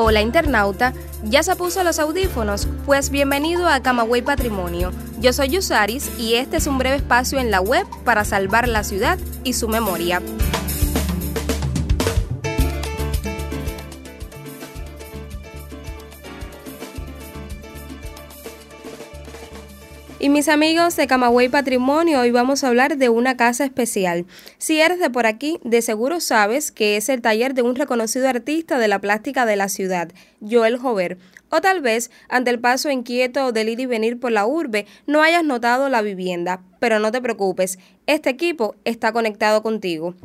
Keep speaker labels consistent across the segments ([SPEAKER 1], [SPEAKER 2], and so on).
[SPEAKER 1] Hola internauta, ¿ya se puso los audífonos? Pues bienvenido a Camagüey Patrimonio. Yo soy Yusaris y este es un breve espacio en la web para salvar la ciudad y su memoria. Y mis amigos de Camagüey Patrimonio, hoy vamos a hablar de una casa especial. Si eres de por aquí, de seguro sabes que es el taller de un reconocido artista de la plástica de la ciudad, Joel Jover. O tal vez, ante el paso inquieto del ir y venir por la urbe, no hayas notado la vivienda. Pero no te preocupes, este equipo está conectado contigo.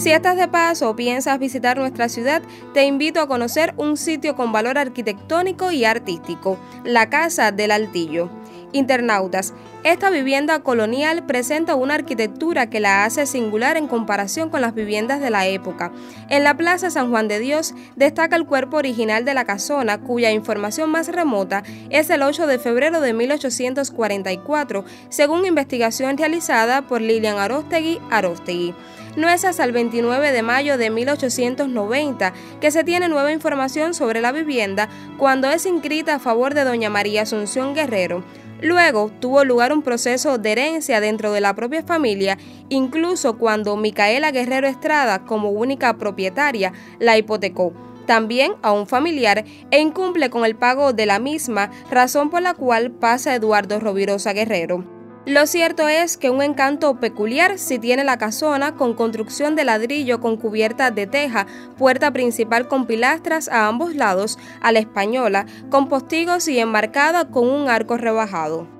[SPEAKER 1] Si estás de paso o piensas visitar nuestra ciudad, te invito a conocer un sitio con valor arquitectónico y artístico, la Casa del Altillo. Internautas, esta vivienda colonial presenta una arquitectura que la hace singular en comparación con las viviendas de la época. En la Plaza San Juan de Dios destaca el cuerpo original de la casona, cuya información más remota es el 8 de febrero de 1844, según investigación realizada por Lilian Arostegui Arostegui. No es hasta el 29 de mayo de 1890 que se tiene nueva información sobre la vivienda cuando es inscrita a favor de doña María Asunción Guerrero. Luego tuvo lugar un proceso de herencia dentro de la propia familia, incluso cuando Micaela Guerrero Estrada, como única propietaria, la hipotecó también a un familiar e incumple con el pago de la misma, razón por la cual pasa Eduardo Rovirosa Guerrero. Lo cierto es que un encanto peculiar si tiene la casona con construcción de ladrillo con cubierta de teja, puerta principal con pilastras a ambos lados, a la española, con postigos y enmarcada con un arco rebajado.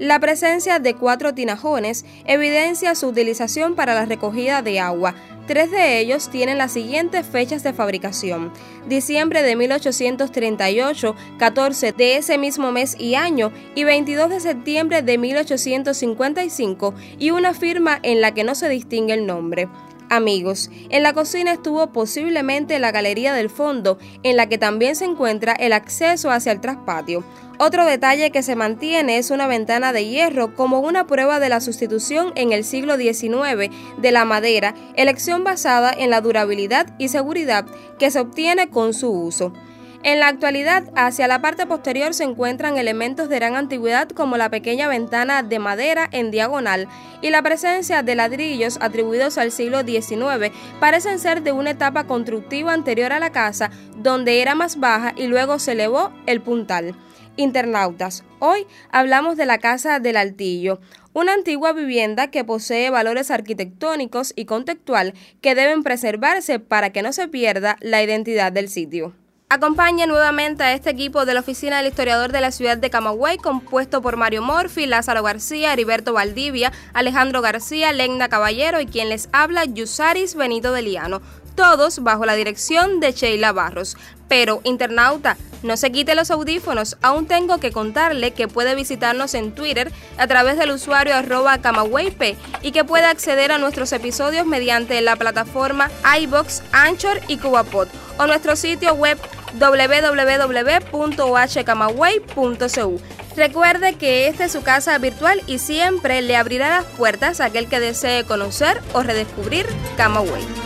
[SPEAKER 1] La presencia de cuatro tinajones evidencia su utilización para la recogida de agua. Tres de ellos tienen las siguientes fechas de fabricación. Diciembre de 1838, 14 de ese mismo mes y año y 22 de septiembre de 1855 y una firma en la que no se distingue el nombre. Amigos, en la cocina estuvo posiblemente la galería del fondo, en la que también se encuentra el acceso hacia el traspatio. Otro detalle que se mantiene es una ventana de hierro como una prueba de la sustitución en el siglo XIX de la madera, elección basada en la durabilidad y seguridad que se obtiene con su uso. En la actualidad, hacia la parte posterior se encuentran elementos de gran antigüedad como la pequeña ventana de madera en diagonal y la presencia de ladrillos atribuidos al siglo XIX parecen ser de una etapa constructiva anterior a la casa, donde era más baja y luego se elevó el puntal. Internautas, hoy hablamos de la Casa del Altillo, una antigua vivienda que posee valores arquitectónicos y contextual que deben preservarse para que no se pierda la identidad del sitio. Acompaña nuevamente a este equipo de la Oficina del Historiador de la Ciudad de Camagüey, compuesto por Mario Morfi, Lázaro García, Heriberto Valdivia, Alejandro García, Legna Caballero y quien les habla, Yusaris Benito de Liano, todos bajo la dirección de Sheila Barros. Pero, internauta, no se quite los audífonos, aún tengo que contarle que puede visitarnos en Twitter a través del usuario arroba camagüeyp y que puede acceder a nuestros episodios mediante la plataforma iBox, Anchor y Cubapod o nuestro sitio web www.ohcamagüey.cu. Recuerde que esta es su casa virtual y siempre le abrirá las puertas a aquel que desee conocer o redescubrir Camagüey.